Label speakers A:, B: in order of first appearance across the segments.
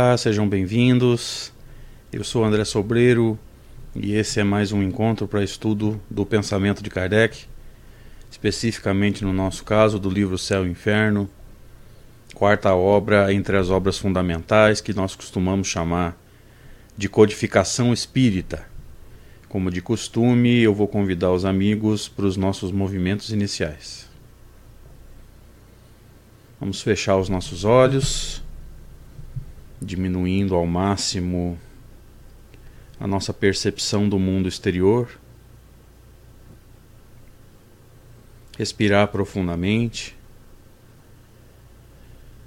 A: Olá, sejam bem-vindos. Eu sou André Sobreiro e esse é mais um encontro para estudo do pensamento de Kardec, especificamente no nosso caso do livro Céu e Inferno, quarta obra entre as obras fundamentais que nós costumamos chamar de codificação espírita. Como de costume, eu vou convidar os amigos para os nossos movimentos iniciais. Vamos fechar os nossos olhos diminuindo ao máximo a nossa percepção do mundo exterior. Respirar profundamente.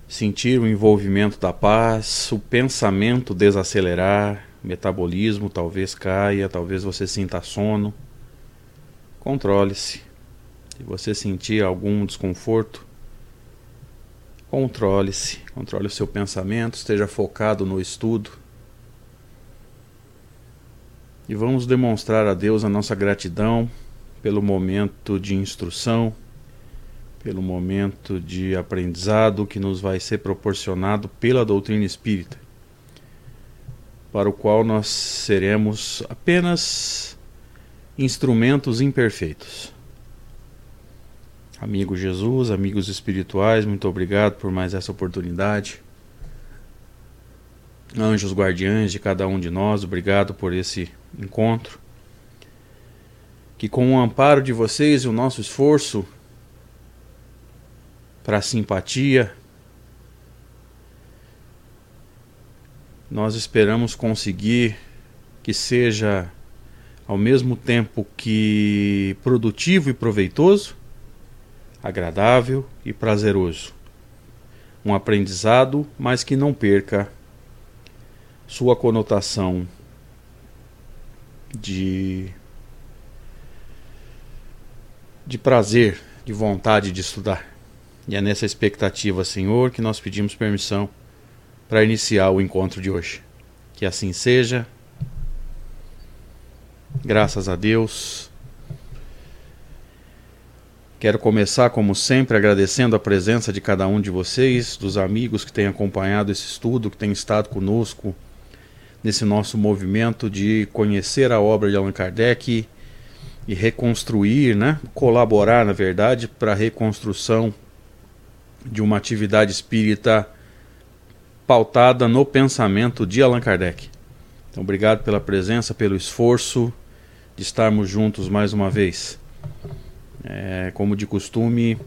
A: Sentir o envolvimento da paz, o pensamento desacelerar, metabolismo talvez caia, talvez você sinta sono. Controle-se. Se você sentir algum desconforto, Controle-se, controle o seu pensamento, esteja focado no estudo. E vamos demonstrar a Deus a nossa gratidão pelo momento de instrução, pelo momento de aprendizado que nos vai ser proporcionado pela doutrina espírita, para o qual nós seremos apenas instrumentos imperfeitos. Amigo Jesus, amigos espirituais, muito obrigado por mais essa oportunidade. Anjos guardiães de cada um de nós, obrigado por esse encontro. Que com o amparo de vocês e o nosso esforço para a simpatia, nós esperamos conseguir que seja ao mesmo tempo que produtivo e proveitoso agradável e prazeroso. Um aprendizado, mas que não perca sua conotação de de prazer, de vontade de estudar. E é nessa expectativa, Senhor, que nós pedimos permissão para iniciar o encontro de hoje. Que assim seja. Graças a Deus. Quero começar, como sempre, agradecendo a presença de cada um de vocês, dos amigos que têm acompanhado esse estudo, que têm estado conosco nesse nosso movimento de conhecer a obra de Allan Kardec e reconstruir, né? colaborar, na verdade, para a reconstrução de uma atividade espírita pautada no pensamento de Allan Kardec. Então, obrigado pela presença, pelo esforço de estarmos juntos mais uma vez. É, como de costume,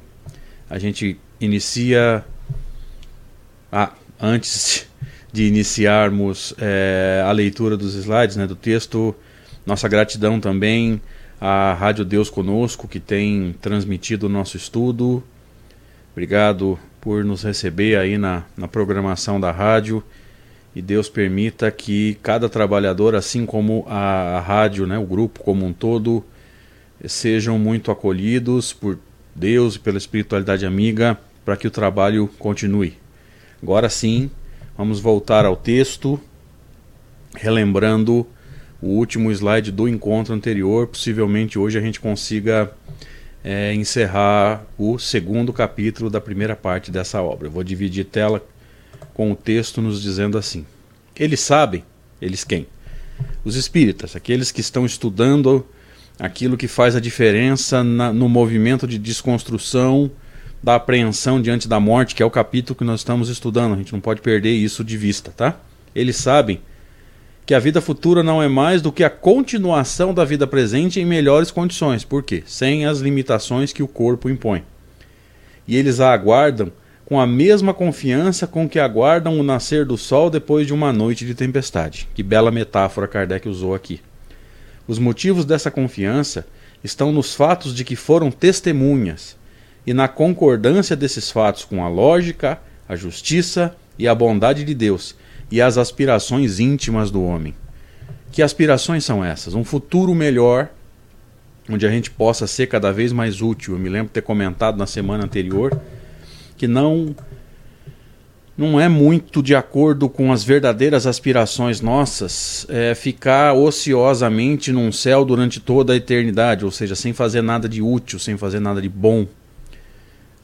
A: a gente inicia. Ah, antes de iniciarmos é, a leitura dos slides, né, do texto, nossa gratidão também à Rádio Deus Conosco, que tem transmitido o nosso estudo. Obrigado por nos receber aí na, na programação da rádio. E Deus permita que cada trabalhador, assim como a, a rádio, né, o grupo como um todo, sejam muito acolhidos por Deus e pela espiritualidade amiga para que o trabalho continue. Agora sim, vamos voltar ao texto, relembrando o último slide do encontro anterior. Possivelmente hoje a gente consiga é, encerrar o segundo capítulo da primeira parte dessa obra. Eu vou dividir tela com o texto nos dizendo assim: Eles sabem, eles quem? Os espíritas, aqueles que estão estudando aquilo que faz a diferença na, no movimento de desconstrução da apreensão diante da morte, que é o capítulo que nós estamos estudando. A gente não pode perder isso de vista, tá? Eles sabem que a vida futura não é mais do que a continuação da vida presente em melhores condições. Por quê? Sem as limitações que o corpo impõe. E eles a aguardam com a mesma confiança com que aguardam o nascer do sol depois de uma noite de tempestade. Que bela metáfora Kardec usou aqui. Os motivos dessa confiança estão nos fatos de que foram testemunhas e na concordância desses fatos com a lógica, a justiça e a bondade de Deus e as aspirações íntimas do homem. Que aspirações são essas? Um futuro melhor, onde a gente possa ser cada vez mais útil. Eu me lembro de ter comentado na semana anterior que não não é muito de acordo com as verdadeiras aspirações nossas é, ficar ociosamente num céu durante toda a eternidade, ou seja, sem fazer nada de útil, sem fazer nada de bom.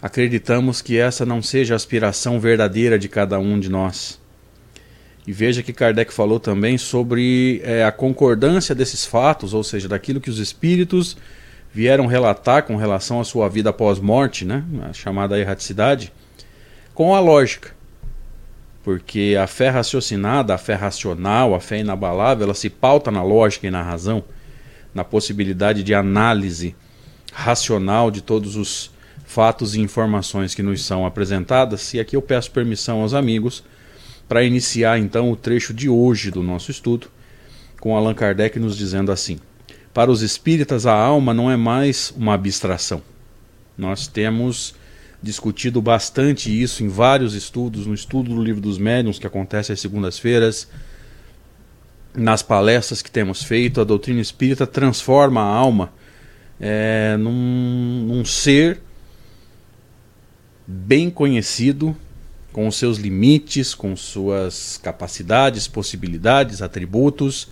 A: Acreditamos que essa não seja a aspiração verdadeira de cada um de nós. E veja que Kardec falou também sobre é, a concordância desses fatos, ou seja, daquilo que os espíritos vieram relatar com relação à sua vida após morte, né, a chamada erraticidade, com a lógica. Porque a fé raciocinada, a fé racional, a fé inabalável, ela se pauta na lógica e na razão, na possibilidade de análise racional de todos os fatos e informações que nos são apresentadas. E aqui eu peço permissão aos amigos para iniciar então o trecho de hoje do nosso estudo, com Allan Kardec nos dizendo assim: Para os espíritas, a alma não é mais uma abstração. Nós temos discutido bastante isso em vários estudos, no estudo do Livro dos Médiuns, que acontece às segundas-feiras, nas palestras que temos feito, a doutrina espírita transforma a alma é, num, num ser bem conhecido, com os seus limites, com suas capacidades, possibilidades, atributos,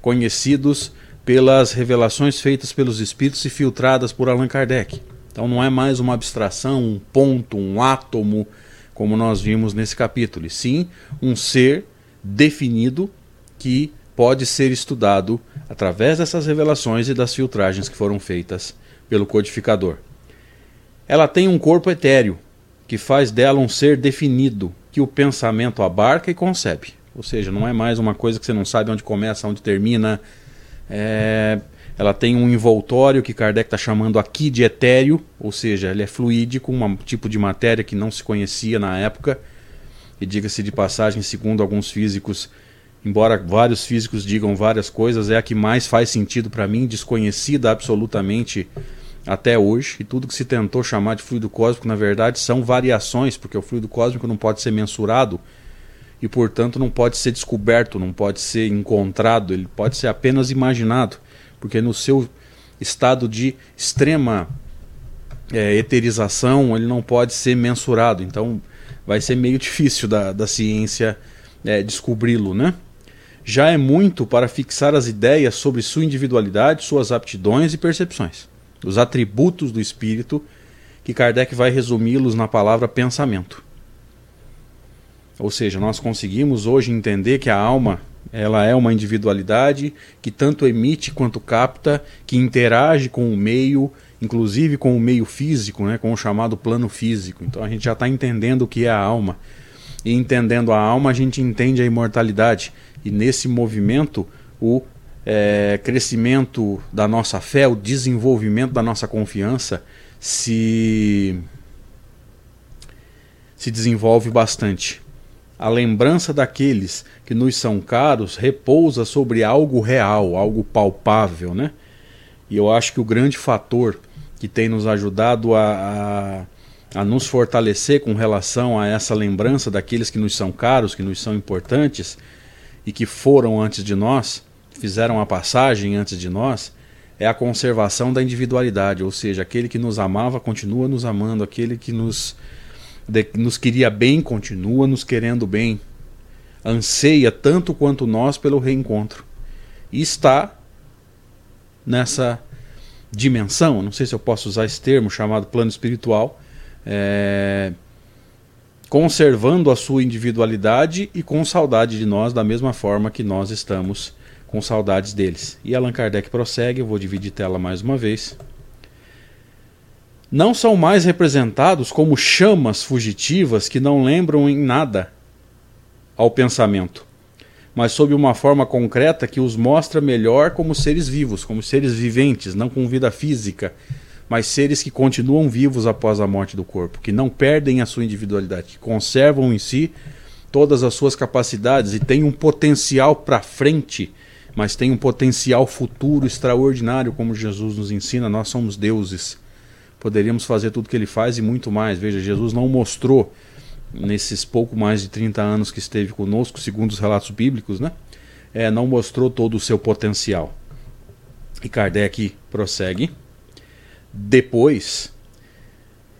A: conhecidos pelas revelações feitas pelos espíritos e filtradas por Allan Kardec. Então não é mais uma abstração, um ponto, um átomo, como nós vimos nesse capítulo, e sim um ser definido que pode ser estudado através dessas revelações e das filtragens que foram feitas pelo codificador. Ela tem um corpo etéreo, que faz dela um ser definido, que o pensamento abarca e concebe. Ou seja, não é mais uma coisa que você não sabe onde começa, onde termina. É... Ela tem um envoltório que Kardec está chamando aqui de etéreo, ou seja, ele é fluídico, um tipo de matéria que não se conhecia na época. E diga-se de passagem, segundo alguns físicos, embora vários físicos digam várias coisas, é a que mais faz sentido para mim, desconhecida absolutamente até hoje, e tudo que se tentou chamar de fluido cósmico, na verdade, são variações, porque o fluido cósmico não pode ser mensurado e, portanto, não pode ser descoberto, não pode ser encontrado, ele pode ser apenas imaginado, porque no seu estado de extrema é, eterização ele não pode ser mensurado, então vai ser meio difícil da, da ciência é, descobri-lo, né? Já é muito para fixar as ideias sobre sua individualidade, suas aptidões e percepções os atributos do espírito, que Kardec vai resumi-los na palavra pensamento. Ou seja, nós conseguimos hoje entender que a alma ela é uma individualidade que tanto emite quanto capta, que interage com o meio, inclusive com o meio físico, né, com o chamado plano físico. Então a gente já está entendendo o que é a alma. E entendendo a alma, a gente entende a imortalidade. E nesse movimento, o é, crescimento da nossa fé, o desenvolvimento da nossa confiança se, se desenvolve bastante. A lembrança daqueles que nos são caros repousa sobre algo real, algo palpável, né? E eu acho que o grande fator que tem nos ajudado a, a, a nos fortalecer com relação a essa lembrança daqueles que nos são caros, que nos são importantes e que foram antes de nós, fizeram a passagem antes de nós é a conservação da individualidade, ou seja, aquele que nos amava continua nos amando, aquele que nos, de, nos queria bem continua nos querendo bem, anseia tanto quanto nós pelo reencontro e está nessa dimensão, não sei se eu posso usar esse termo chamado plano espiritual, é, conservando a sua individualidade e com saudade de nós da mesma forma que nós estamos com saudades deles. E Allan Kardec prossegue, eu vou dividir tela mais uma vez. Não são mais representados como chamas fugitivas que não lembram em nada ao pensamento, mas sob uma forma concreta que os mostra melhor como seres vivos, como seres viventes, não com vida física, mas seres que continuam vivos após a morte do corpo, que não perdem a sua individualidade, que conservam em si todas as suas capacidades e têm um potencial para frente mas tem um potencial futuro extraordinário, como Jesus nos ensina. Nós somos deuses. Poderíamos fazer tudo o que ele faz e muito mais. Veja, Jesus não mostrou, nesses pouco mais de 30 anos que esteve conosco, segundo os relatos bíblicos, né? É, não mostrou todo o seu potencial. E Kardec prossegue. Depois,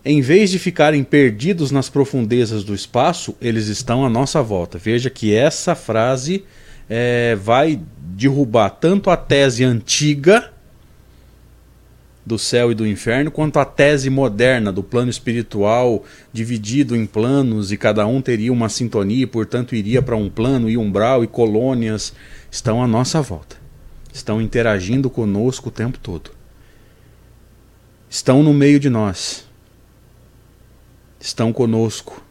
A: em vez de ficarem perdidos nas profundezas do espaço, eles estão à nossa volta. Veja que essa frase é, vai derrubar tanto a tese antiga do céu e do inferno, quanto a tese moderna do plano espiritual dividido em planos e cada um teria uma sintonia e, portanto, iria para um plano e umbral e colônias, estão à nossa volta. Estão interagindo conosco o tempo todo. Estão no meio de nós. Estão conosco.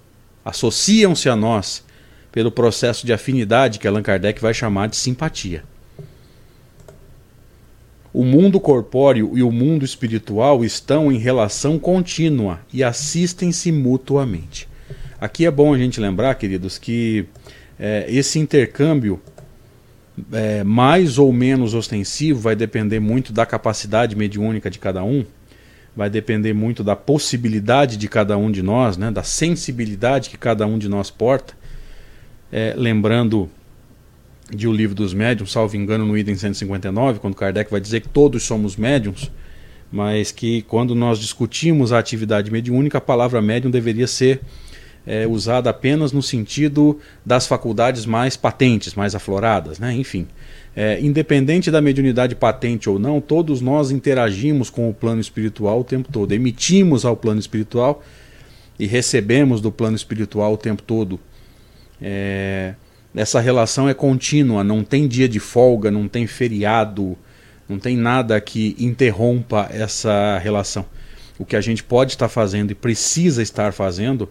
A: Associam-se a nós pelo processo de afinidade que Allan Kardec vai chamar de simpatia o mundo corpóreo e o mundo espiritual estão em relação contínua e assistem-se mutuamente. Aqui é bom a gente lembrar, queridos, que é, esse intercâmbio é, mais ou menos ostensivo vai depender muito da capacidade mediúnica de cada um, vai depender muito da possibilidade de cada um de nós, né, da sensibilidade que cada um de nós porta. É, lembrando de O Livro dos Médiuns, salvo engano, no item 159, quando Kardec vai dizer que todos somos médiums, mas que quando nós discutimos a atividade mediúnica, a palavra médium deveria ser é, usada apenas no sentido das faculdades mais patentes, mais afloradas, né? enfim. É, independente da mediunidade patente ou não, todos nós interagimos com o plano espiritual o tempo todo, emitimos ao plano espiritual e recebemos do plano espiritual o tempo todo. É, essa relação é contínua, não tem dia de folga, não tem feriado, não tem nada que interrompa essa relação. O que a gente pode estar fazendo e precisa estar fazendo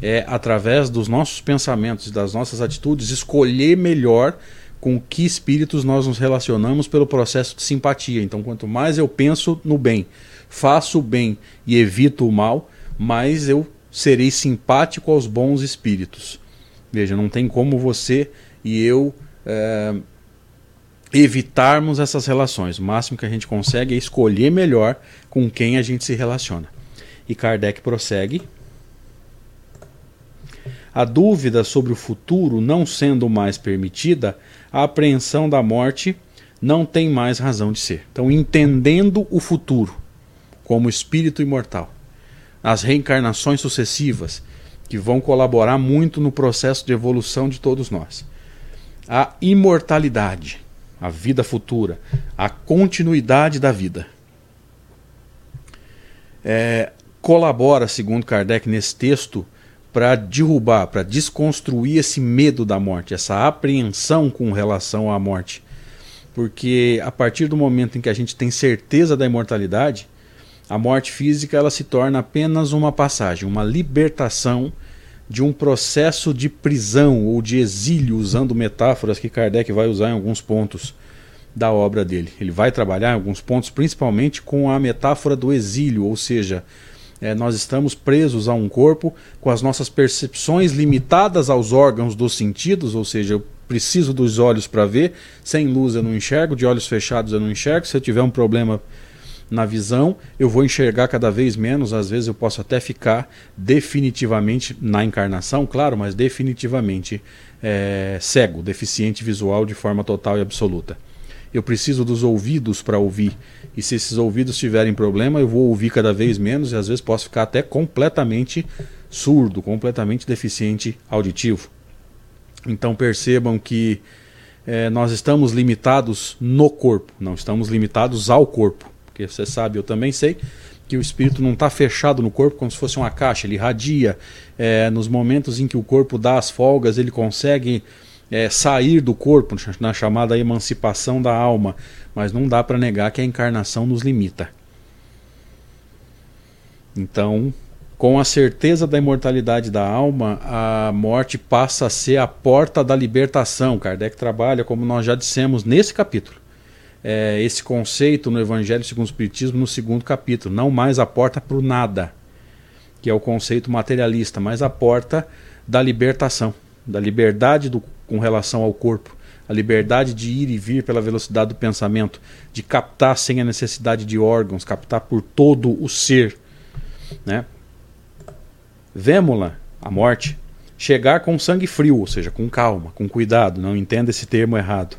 A: é, através dos nossos pensamentos e das nossas atitudes, escolher melhor com que espíritos nós nos relacionamos pelo processo de simpatia. Então, quanto mais eu penso no bem, faço o bem e evito o mal, mais eu serei simpático aos bons espíritos. Veja, não tem como você e eu é, evitarmos essas relações. O máximo que a gente consegue é escolher melhor com quem a gente se relaciona. E Kardec prossegue. A dúvida sobre o futuro não sendo mais permitida, a apreensão da morte não tem mais razão de ser. Então, entendendo o futuro como espírito imortal, as reencarnações sucessivas que vão colaborar muito no processo de evolução de todos nós. A imortalidade, a vida futura, a continuidade da vida. É, colabora, segundo Kardec, nesse texto, para derrubar, para desconstruir esse medo da morte, essa apreensão com relação à morte. Porque a partir do momento em que a gente tem certeza da imortalidade, a morte física ela se torna apenas uma passagem, uma libertação de um processo de prisão ou de exílio, usando metáforas que Kardec vai usar em alguns pontos da obra dele. Ele vai trabalhar em alguns pontos, principalmente com a metáfora do exílio, ou seja, é, nós estamos presos a um corpo com as nossas percepções limitadas aos órgãos dos sentidos, ou seja, eu preciso dos olhos para ver, sem luz eu não enxergo, de olhos fechados eu não enxergo. Se eu tiver um problema na visão, eu vou enxergar cada vez menos, às vezes eu posso até ficar definitivamente na encarnação, claro, mas definitivamente é, cego, deficiente visual de forma total e absoluta. Eu preciso dos ouvidos para ouvir, e se esses ouvidos tiverem problema, eu vou ouvir cada vez menos e às vezes posso ficar até completamente surdo, completamente deficiente auditivo. Então percebam que é, nós estamos limitados no corpo, não estamos limitados ao corpo porque você sabe, eu também sei, que o espírito não está fechado no corpo como se fosse uma caixa, ele irradia. É, nos momentos em que o corpo dá as folgas, ele consegue é, sair do corpo, na chamada emancipação da alma, mas não dá para negar que a encarnação nos limita. Então, com a certeza da imortalidade da alma, a morte passa a ser a porta da libertação. Kardec trabalha, como nós já dissemos nesse capítulo é, esse conceito no Evangelho segundo o Espiritismo no segundo capítulo. Não mais a porta para o nada, que é o conceito materialista, mas a porta da libertação, da liberdade do, com relação ao corpo, a liberdade de ir e vir pela velocidade do pensamento, de captar sem a necessidade de órgãos, captar por todo o ser. Né? Vemos-la, a morte, chegar com sangue frio, ou seja, com calma, com cuidado, não entenda esse termo errado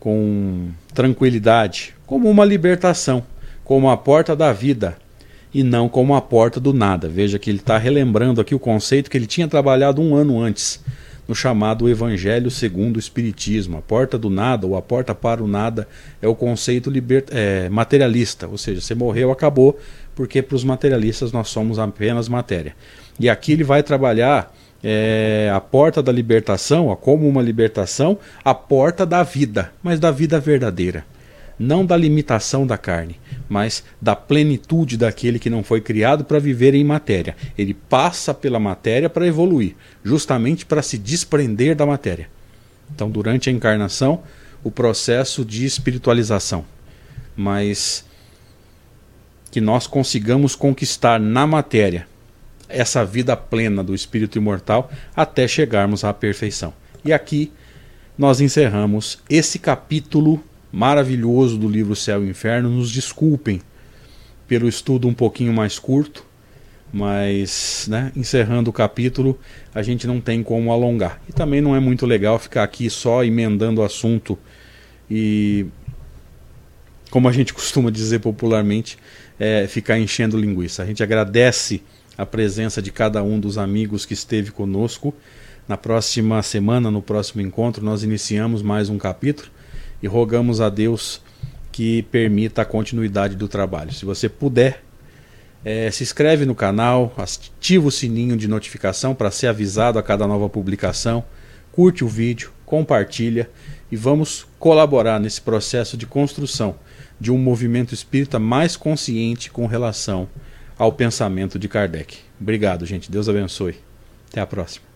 A: com tranquilidade, como uma libertação, como a porta da vida e não como a porta do nada. Veja que ele está relembrando aqui o conceito que ele tinha trabalhado um ano antes, no chamado Evangelho segundo o Espiritismo. A porta do nada ou a porta para o nada é o conceito é, materialista, ou seja, você morreu, acabou, porque para os materialistas nós somos apenas matéria. E aqui ele vai trabalhar é, a porta da libertação, como uma libertação, a porta da vida, mas da vida verdadeira. Não da limitação da carne, mas da plenitude daquele que não foi criado para viver em matéria. Ele passa pela matéria para evoluir, justamente para se desprender da matéria. Então, durante a encarnação, o processo de espiritualização. Mas que nós consigamos conquistar na matéria essa vida plena do espírito imortal até chegarmos à perfeição. E aqui nós encerramos esse capítulo maravilhoso do livro Céu e Inferno. Nos desculpem pelo estudo um pouquinho mais curto, mas né, encerrando o capítulo, a gente não tem como alongar. E também não é muito legal ficar aqui só emendando o assunto e, como a gente costuma dizer popularmente, é, ficar enchendo linguiça. A gente agradece a presença de cada um dos amigos que esteve conosco. Na próxima semana, no próximo encontro, nós iniciamos mais um capítulo e rogamos a Deus que permita a continuidade do trabalho. Se você puder, é, se inscreve no canal, ativa o sininho de notificação para ser avisado a cada nova publicação, curte o vídeo, compartilha e vamos colaborar nesse processo de construção de um movimento espírita mais consciente com relação ao pensamento de Kardec. Obrigado, gente. Deus abençoe. Até a próxima.